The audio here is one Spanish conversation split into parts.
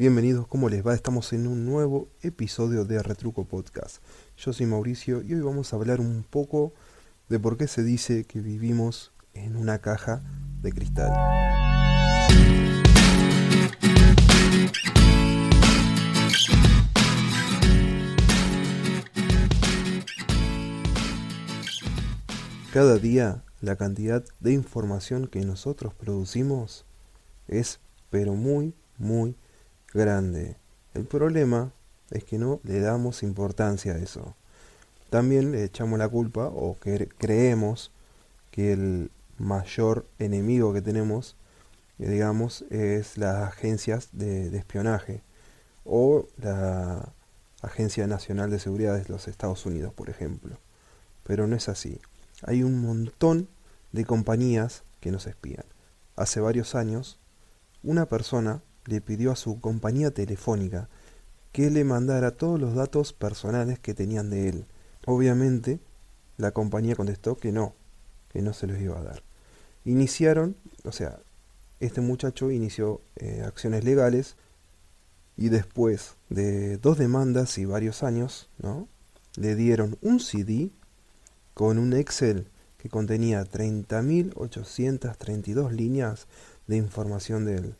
Bienvenidos, ¿cómo les va? Estamos en un nuevo episodio de Retruco Podcast. Yo soy Mauricio y hoy vamos a hablar un poco de por qué se dice que vivimos en una caja de cristal. Cada día la cantidad de información que nosotros producimos es pero muy, muy grande. El problema es que no le damos importancia a eso. También le echamos la culpa o que creemos que el mayor enemigo que tenemos, eh, digamos, es las agencias de, de espionaje o la Agencia Nacional de Seguridad de los Estados Unidos, por ejemplo. Pero no es así. Hay un montón de compañías que nos espían. Hace varios años, una persona le pidió a su compañía telefónica que le mandara todos los datos personales que tenían de él. Obviamente, la compañía contestó que no, que no se los iba a dar. Iniciaron, o sea, este muchacho inició eh, acciones legales y después de dos demandas y varios años, ¿no? Le dieron un CD con un Excel que contenía 30.832 líneas de información de él.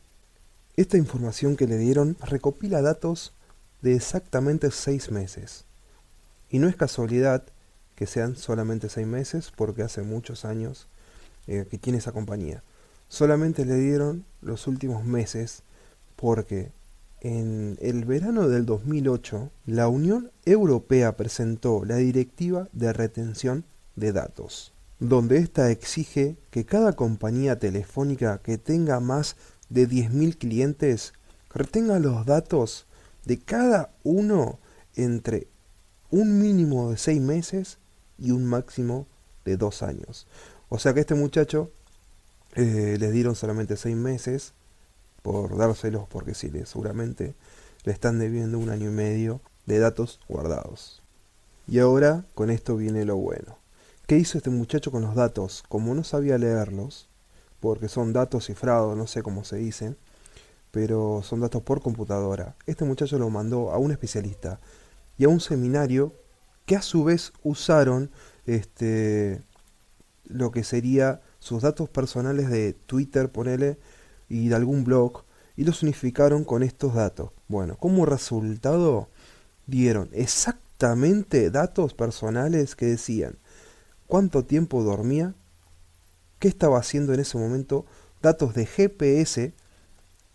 Esta información que le dieron recopila datos de exactamente seis meses. Y no es casualidad que sean solamente seis meses porque hace muchos años eh, que tiene esa compañía. Solamente le dieron los últimos meses porque en el verano del 2008 la Unión Europea presentó la Directiva de Retención de Datos, donde ésta exige que cada compañía telefónica que tenga más de 10.000 clientes retenga los datos de cada uno entre un mínimo de 6 meses y un máximo de 2 años. O sea que este muchacho eh, le dieron solamente 6 meses por dárselos porque sí, le, seguramente le están debiendo un año y medio de datos guardados. Y ahora con esto viene lo bueno. ¿Qué hizo este muchacho con los datos? Como no sabía leerlos, porque son datos cifrados, no sé cómo se dicen, pero son datos por computadora. Este muchacho lo mandó a un especialista y a un seminario que a su vez usaron este lo que sería sus datos personales de Twitter, ponele, y de algún blog, y los unificaron con estos datos. Bueno, como resultado dieron exactamente datos personales que decían cuánto tiempo dormía, qué estaba haciendo en ese momento, datos de GPS,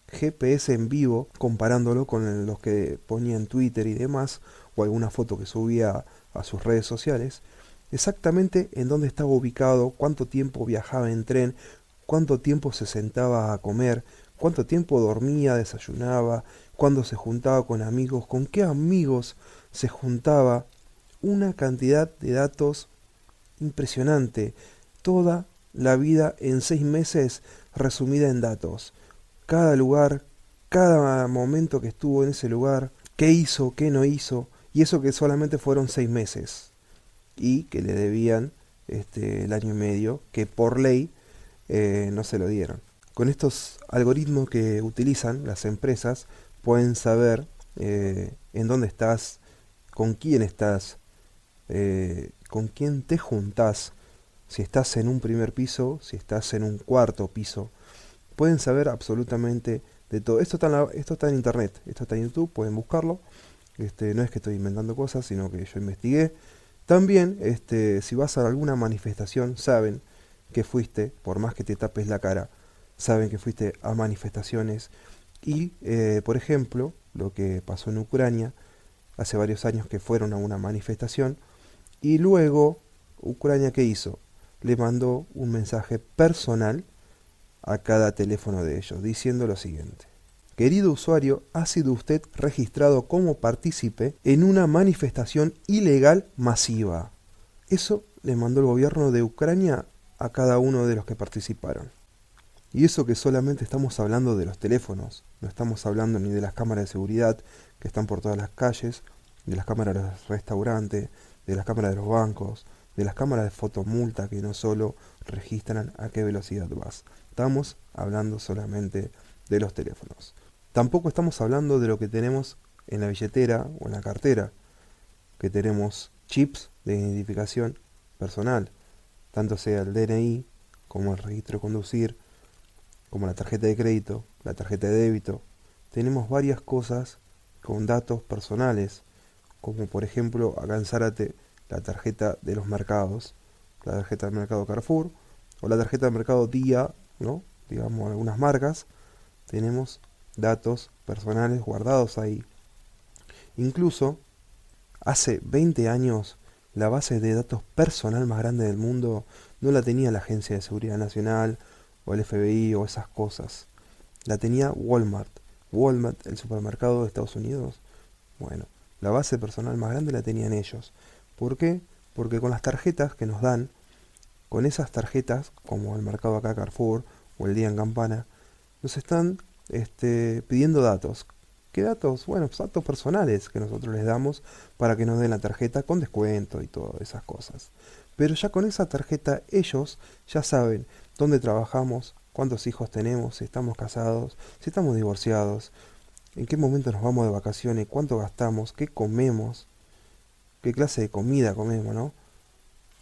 GPS en vivo, comparándolo con los que ponía en Twitter y demás, o alguna foto que subía a sus redes sociales, exactamente en dónde estaba ubicado, cuánto tiempo viajaba en tren, cuánto tiempo se sentaba a comer, cuánto tiempo dormía, desayunaba, cuándo se juntaba con amigos, con qué amigos se juntaba, una cantidad de datos impresionante, toda la vida en seis meses resumida en datos. Cada lugar, cada momento que estuvo en ese lugar, qué hizo, qué no hizo, y eso que solamente fueron seis meses, y que le debían este, el año y medio, que por ley eh, no se lo dieron. Con estos algoritmos que utilizan las empresas, pueden saber eh, en dónde estás, con quién estás, eh, con quién te juntás, si estás en un primer piso, si estás en un cuarto piso. Pueden saber absolutamente de todo. Esto está en, esto está en internet, esto está en YouTube, pueden buscarlo. Este, no es que estoy inventando cosas, sino que yo investigué. También, este, si vas a alguna manifestación, saben que fuiste, por más que te tapes la cara, saben que fuiste a manifestaciones. Y, eh, por ejemplo, lo que pasó en Ucrania, hace varios años que fueron a una manifestación, y luego, Ucrania, ¿qué hizo? Le mandó un mensaje personal a cada teléfono de ellos, diciendo lo siguiente. Querido usuario, ha sido usted registrado como partícipe en una manifestación ilegal masiva. Eso le mandó el gobierno de Ucrania a cada uno de los que participaron. Y eso que solamente estamos hablando de los teléfonos, no estamos hablando ni de las cámaras de seguridad que están por todas las calles, de las cámaras de los restaurantes, de las cámaras de los bancos, de las cámaras de fotomulta que no solo registran a qué velocidad vas. Estamos hablando solamente de los teléfonos. Tampoco estamos hablando de lo que tenemos en la billetera o en la cartera, que tenemos chips de identificación personal, tanto sea el DNI como el registro de conducir, como la tarjeta de crédito, la tarjeta de débito. Tenemos varias cosas con datos personales, como por ejemplo acá en Zárate la tarjeta de los mercados, la tarjeta del mercado Carrefour o la tarjeta del mercado Día, ¿no? digamos algunas marcas, tenemos datos personales guardados ahí. Incluso hace 20 años la base de datos personal más grande del mundo no la tenía la Agencia de Seguridad Nacional o el FBI o esas cosas. La tenía Walmart. Walmart, el supermercado de Estados Unidos. Bueno, la base personal más grande la tenían ellos. ¿Por qué? Porque con las tarjetas que nos dan, con esas tarjetas, como el mercado acá Carrefour o el día en Campana, nos están este, pidiendo datos. ¿Qué datos? Bueno, pues datos personales que nosotros les damos para que nos den la tarjeta con descuento y todas esas cosas. Pero ya con esa tarjeta ellos ya saben dónde trabajamos, cuántos hijos tenemos, si estamos casados, si estamos divorciados, en qué momento nos vamos de vacaciones, cuánto gastamos, qué comemos, qué clase de comida comemos, ¿no?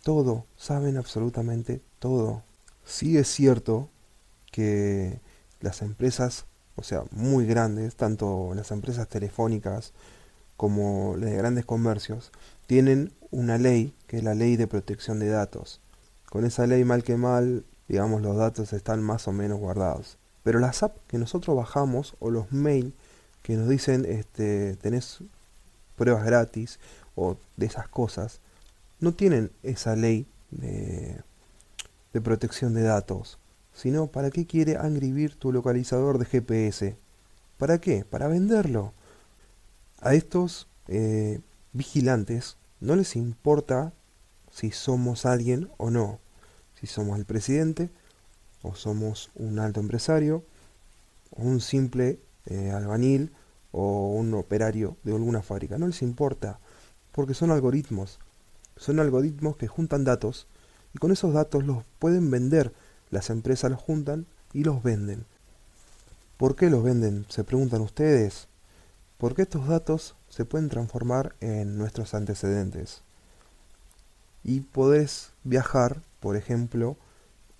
Todo, saben absolutamente todo. Sí es cierto que las empresas, o sea, muy grandes, tanto las empresas telefónicas como las de grandes comercios, tienen una ley, que es la ley de protección de datos. Con esa ley, mal que mal, digamos, los datos están más o menos guardados. Pero las apps que nosotros bajamos o los mails que nos dicen, este, tenés pruebas gratis o de esas cosas, no tienen esa ley de, de protección de datos. Sino, ¿para qué quiere Angry tu localizador de GPS? ¿Para qué? Para venderlo. A estos eh, vigilantes no les importa si somos alguien o no, si somos el presidente o somos un alto empresario o un simple eh, albanil o un operario de alguna fábrica, no les importa, porque son algoritmos, son algoritmos que juntan datos y con esos datos los pueden vender, las empresas los juntan y los venden. ¿Por qué los venden? Se preguntan ustedes. Porque estos datos se pueden transformar en nuestros antecedentes. Y podés viajar, por ejemplo,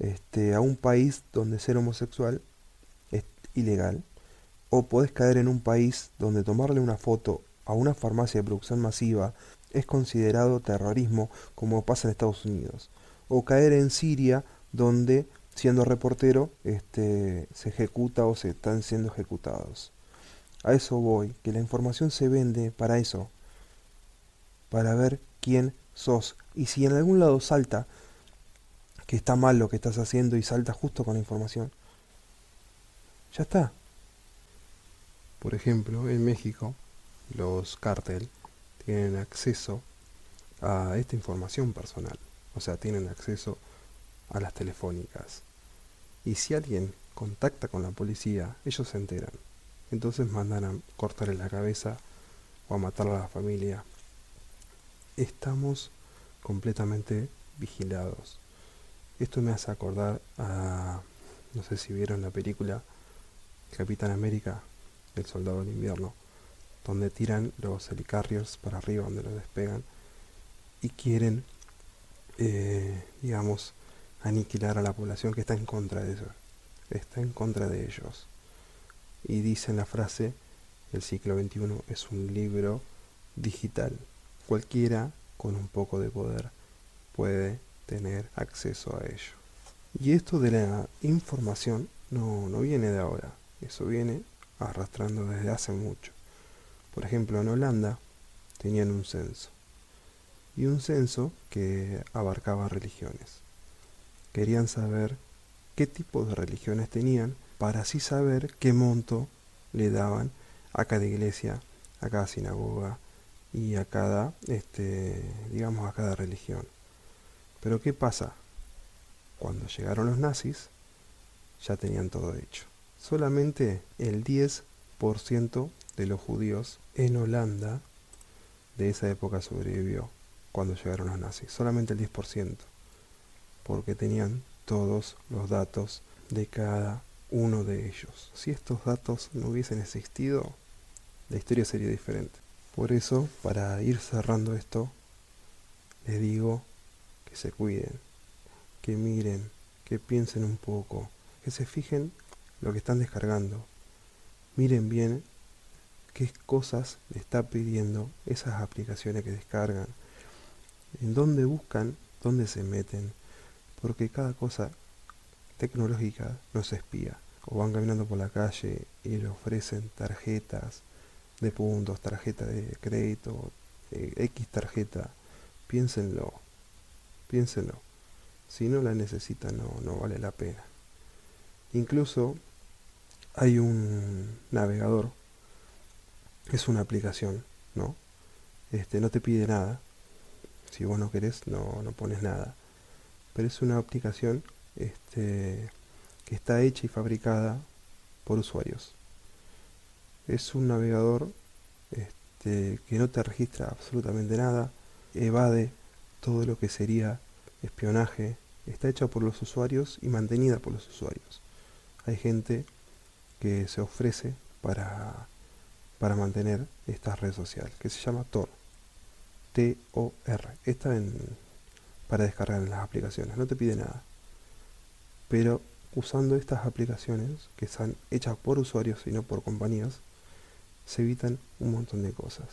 este, a un país donde ser homosexual es ilegal. O podés caer en un país donde tomarle una foto a una farmacia de producción masiva es considerado terrorismo como pasa en Estados Unidos. O caer en Siria donde siendo reportero este, se ejecuta o se están siendo ejecutados. A eso voy, que la información se vende para eso, para ver quién sos. Y si en algún lado salta que está mal lo que estás haciendo y salta justo con la información, ya está. Por ejemplo, en México, los cártel tienen acceso a esta información personal. O sea, tienen acceso a las telefónicas. Y si alguien contacta con la policía, ellos se enteran entonces mandan a cortarle la cabeza o a matar a la familia. Estamos completamente vigilados. Esto me hace acordar a, no sé si vieron la película Capitán América, el Soldado del Invierno, donde tiran los helicarriers para arriba, donde los despegan, y quieren, eh, digamos, aniquilar a la población que está en contra de eso, está en contra de ellos y dice en la frase, el siglo XXI es un libro digital. Cualquiera con un poco de poder puede tener acceso a ello. Y esto de la información no, no viene de ahora, eso viene arrastrando desde hace mucho. Por ejemplo, en Holanda tenían un censo, y un censo que abarcaba religiones. Querían saber qué tipo de religiones tenían para así saber qué monto le daban a cada iglesia, a cada sinagoga y a cada, este, digamos, a cada religión. Pero ¿qué pasa? Cuando llegaron los nazis, ya tenían todo hecho. Solamente el 10% de los judíos en Holanda de esa época sobrevivió cuando llegaron los nazis. Solamente el 10%. Porque tenían todos los datos de cada uno de ellos. Si estos datos no hubiesen existido, la historia sería diferente. Por eso, para ir cerrando esto, les digo que se cuiden, que miren, que piensen un poco, que se fijen lo que están descargando. Miren bien qué cosas le está pidiendo esas aplicaciones que descargan, en dónde buscan, dónde se meten, porque cada cosa tecnológica nos espía. O van caminando por la calle y le ofrecen tarjetas de puntos, tarjeta de crédito, eh, X tarjeta. Piénsenlo, piénsenlo. Si no la necesitan, no, no vale la pena. Incluso hay un navegador, es una aplicación, ¿no? Este, no te pide nada. Si vos no querés, no, no pones nada. Pero es una aplicación este, que está hecha y fabricada por usuarios. Es un navegador este, que no te registra absolutamente nada, evade todo lo que sería espionaje, está hecha por los usuarios y mantenida por los usuarios. Hay gente que se ofrece para, para mantener esta red social, que se llama Tor. T-O-R. Está en, para descargar en las aplicaciones, no te pide nada. Pero usando estas aplicaciones, que están hechas por usuarios y no por compañías, se evitan un montón de cosas.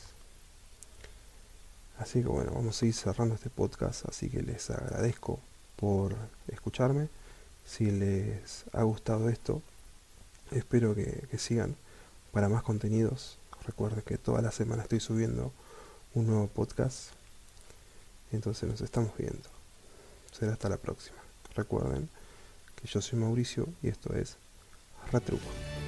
Así que bueno, vamos a ir cerrando este podcast, así que les agradezco por escucharme. Si les ha gustado esto, espero que sigan para más contenidos. Recuerden que toda la semana estoy subiendo un nuevo podcast. Entonces nos estamos viendo. Será hasta la próxima. Recuerden que yo soy Mauricio y esto es Retruco.